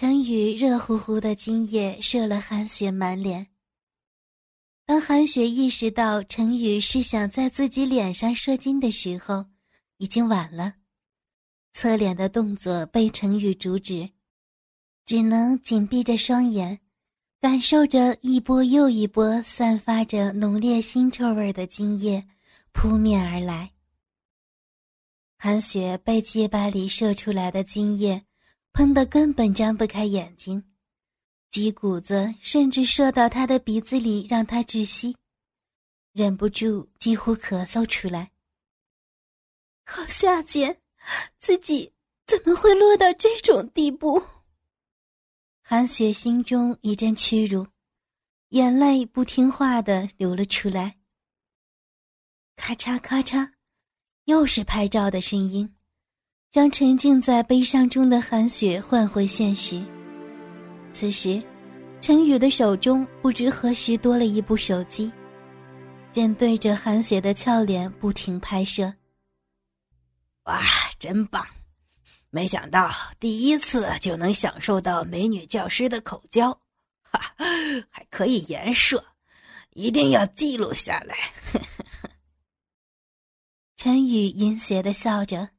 陈宇热乎乎的精液射了韩雪满脸。当韩雪意识到陈宇是想在自己脸上射精的时候，已经晚了。侧脸的动作被陈宇阻止，只能紧闭着双眼，感受着一波又一波散发着浓烈腥臭味的精液扑面而来。韩雪被鸡巴里射出来的精液喷得根本张不开眼睛。鸡骨子甚至射到他的鼻子里，让他窒息，忍不住几乎咳嗽出来。好下贱，自己怎么会落到这种地步？韩雪心中一阵屈辱，眼泪不听话的流了出来。咔嚓咔嚓，又是拍照的声音，将沉浸在悲伤中的韩雪唤回现实。此时，陈宇的手中不知何时多了一部手机，正对着韩雪的俏脸不停拍摄。哇，真棒！没想到第一次就能享受到美女教师的口交，哈，还可以颜射，一定要记录下来。陈宇阴邪的笑着：“，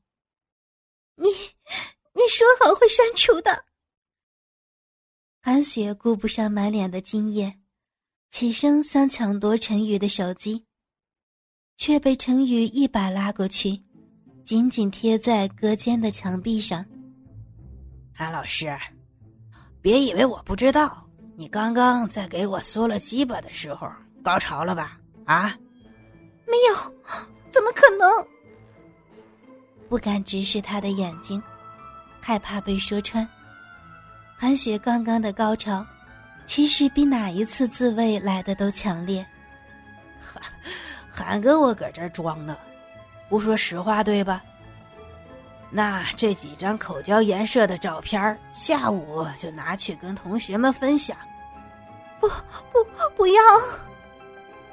说好会删除的。”韩雪顾不上满脸的惊艳，起身想抢夺陈宇的手机，却被陈宇一把拉过去，紧紧贴在隔间的墙壁上。韩老师，别以为我不知道，你刚刚在给我缩了鸡巴的时候高潮了吧？啊？没有，怎么可能？不敢直视他的眼睛，害怕被说穿。韩雪刚刚的高潮，其实比哪一次自慰来的都强烈。韩韩哥，我搁这装呢，不说实话对吧？那这几张口交颜色的照片，下午就拿去跟同学们分享。不不不要！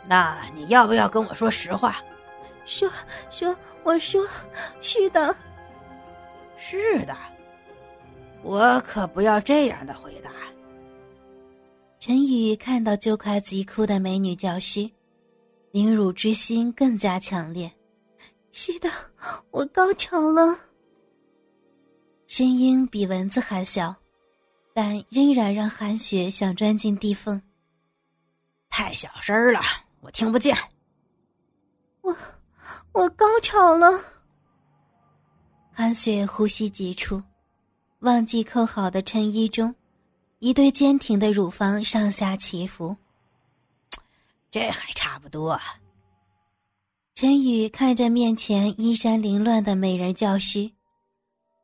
那你要不要跟我说实话？说说，我说是的，是的。我可不要这样的回答。陈宇看到就快急哭的美女教师，凌辱之心更加强烈。是的，我高潮了。声音比蚊子还小，但仍然让韩雪想钻进地缝。太小声了，我听不见。我，我高潮了。韩雪呼吸急促。忘记扣好的衬衣中，一对坚挺的乳房上下起伏。这还差不多。陈宇看着面前衣衫凌乱的美人教师，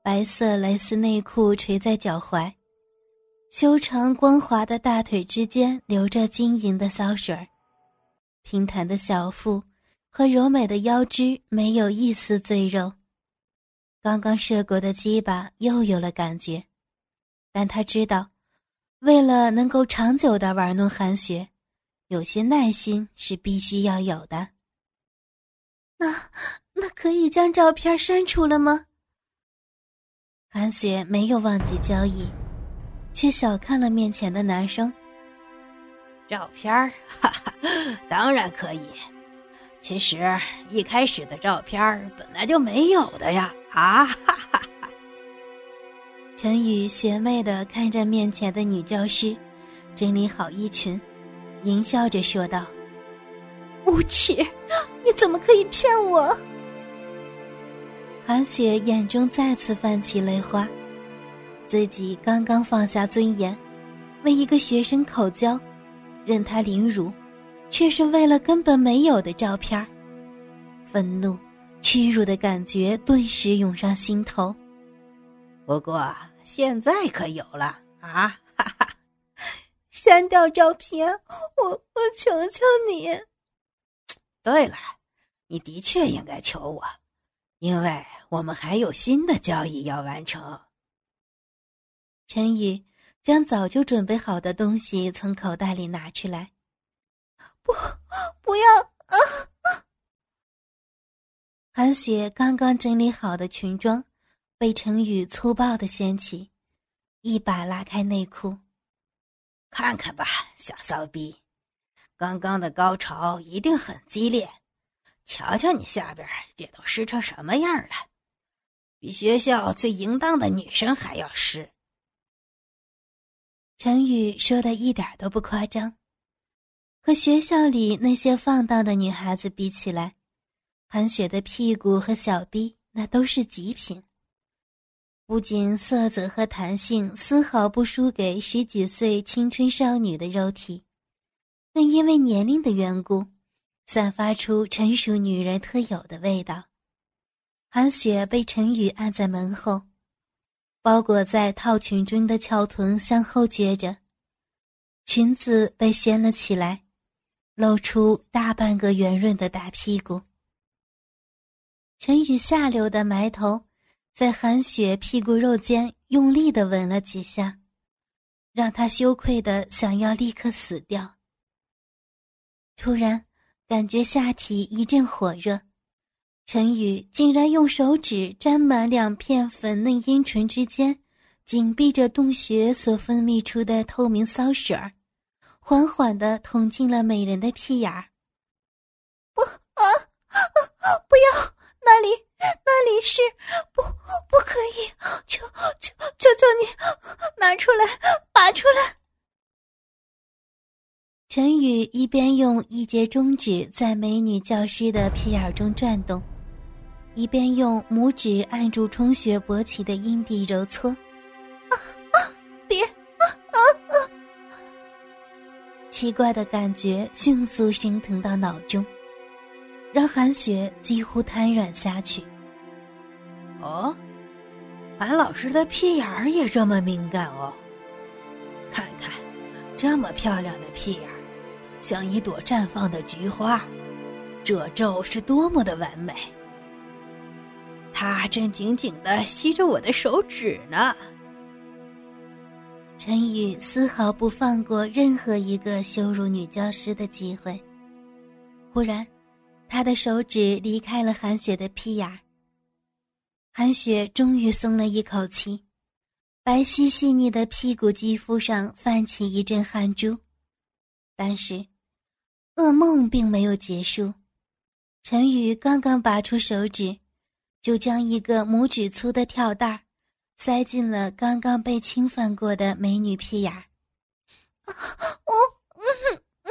白色蕾丝内裤垂在脚踝，修长光滑的大腿之间流着晶莹的骚水儿，平坦的小腹和柔美的腰肢没有一丝赘肉。刚刚射过的鸡巴又有了感觉，但他知道，为了能够长久的玩弄韩雪，有些耐心是必须要有的。那那可以将照片删除了吗？韩雪没有忘记交易，却小看了面前的男生。照片哈哈，当然可以。其实一开始的照片本来就没有的呀！啊哈哈哈！陈宇邪魅的看着面前的女教师，整理好衣裙，淫笑着说道：“无耻！你怎么可以骗我？”韩雪眼中再次泛起泪花，自己刚刚放下尊严，为一个学生口交，任他凌辱。却是为了根本没有的照片愤怒、屈辱的感觉顿时涌上心头。不过现在可有了啊！哈哈，删掉照片，我我求求你。对了，你的确应该求我，因为我们还有新的交易要完成。陈宇将早就准备好的东西从口袋里拿出来。不，不要！啊！韩雪刚刚整理好的裙装，被陈宇粗暴的掀起，一把拉开内裤，看看吧，小骚逼，刚刚的高潮一定很激烈，瞧瞧你下边这都湿成什么样了，比学校最淫荡的女生还要湿。陈宇说的一点都不夸张，和学校里那些放荡的女孩子比起来，韩雪的屁股和小臂那都是极品。不仅色泽和弹性丝毫不输给十几岁青春少女的肉体，更因为年龄的缘故，散发出成熟女人特有的味道。韩雪被陈宇按在门后。包裹在套裙中的翘臀向后撅着，裙子被掀了起来，露出大半个圆润的大屁股。陈宇下流的埋头在韩雪屁股肉间用力的吻了几下，让她羞愧的想要立刻死掉。突然，感觉下体一阵火热。陈宇竟然用手指沾满两片粉嫩阴唇之间，紧闭着洞穴所分泌出的透明骚水儿，缓缓的捅进了美人的屁眼儿。不啊啊！不要，那里那里是不不可以！求求求求你，拿出来，拔出来！陈宇一边用一节中指在美女教师的屁眼中转动。一边用拇指按住充血勃起的阴蒂揉搓，奇怪的感觉迅速升腾到脑中，让韩雪几乎瘫软下去。哦，韩老师的屁眼儿也这么敏感哦。看看，这么漂亮的屁眼儿，像一朵绽放的菊花，褶皱是多么的完美。他正紧紧的吸着我的手指呢。陈宇丝毫不放过任何一个羞辱女教师的机会。忽然，他的手指离开了韩雪的屁眼。韩雪终于松了一口气，白皙细腻的屁股肌肤上泛起一阵汗珠。但是，噩梦并没有结束。陈宇刚刚拔出手指。就将一个拇指粗的跳蛋塞进了刚刚被侵犯过的美女屁眼儿。我，嗯嗯。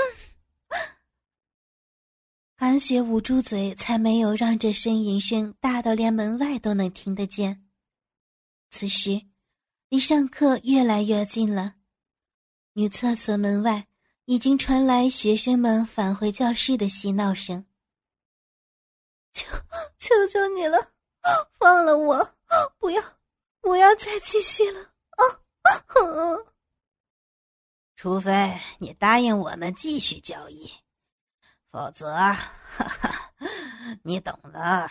韩雪捂住嘴，才没有让这呻吟声大到连门外都能听得见。此时，离上课越来越近了，女厕所门外已经传来学生们返回教室的嬉闹声。求求求你了！放了我！不要，不要再继续了！啊！除非你答应我们继续交易，否则，哈哈，你懂的。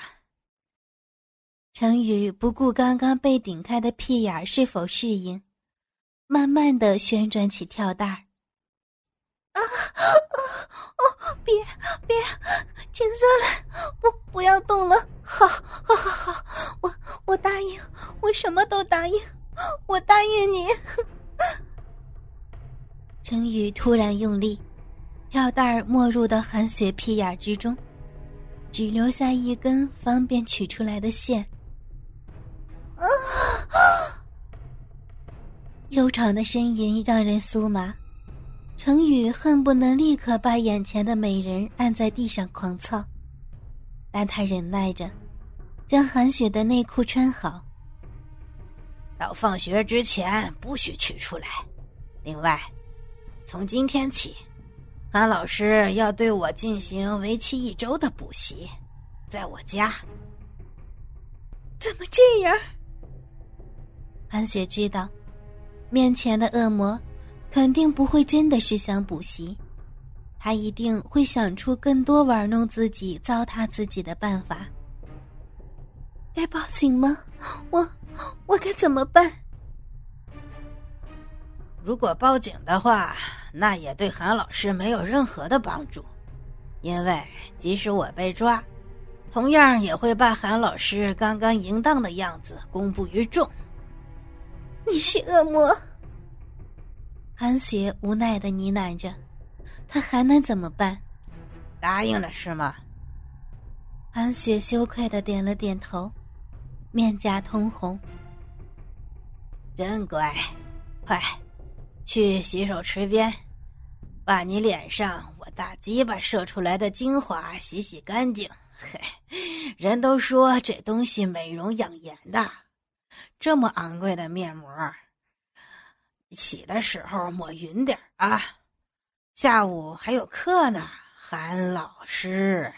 程宇不顾刚刚被顶开的屁眼是否适应，慢慢的旋转起跳蛋儿。啊啊哦！别别，停下来！不，不要动了！好，好，好，好！什么都答应，我答应你。程宇突然用力，跳蛋儿没入到韩雪屁眼之中，只留下一根方便取出来的线。啊！悠长的呻吟让人酥麻。程宇恨不能立刻把眼前的美人按在地上狂操，但他忍耐着，将韩雪的内裤穿好。到放学之前不许取出来。另外，从今天起，韩老师要对我进行为期一周的补习，在我家。怎么这样？韩雪知道，面前的恶魔。肯定不会真的是想补习，他一定会想出更多玩弄自己、糟蹋自己的办法。该报警吗？我我该怎么办？如果报警的话，那也对韩老师没有任何的帮助，因为即使我被抓，同样也会把韩老师刚刚淫荡的样子公布于众。你是恶魔。韩雪无奈的呢喃着，他还能怎么办？答应了是吗？韩雪羞愧的点了点头，面颊通红。真乖，快去洗手池边，把你脸上我大鸡巴射出来的精华洗洗干净。嘿，人都说这东西美容养颜的，这么昂贵的面膜，洗的时候抹匀点啊。下午还有课呢，韩老师。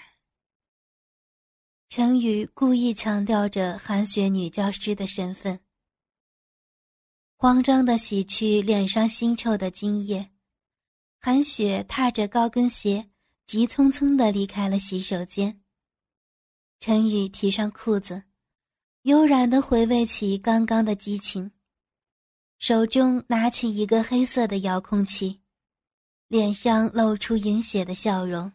陈宇故意强调着韩雪女教师的身份。慌张的洗去脸上腥臭的精液，韩雪踏着高跟鞋，急匆匆的离开了洗手间。陈宇提上裤子，悠然的回味起刚刚的激情，手中拿起一个黑色的遥控器，脸上露出淫邪的笑容。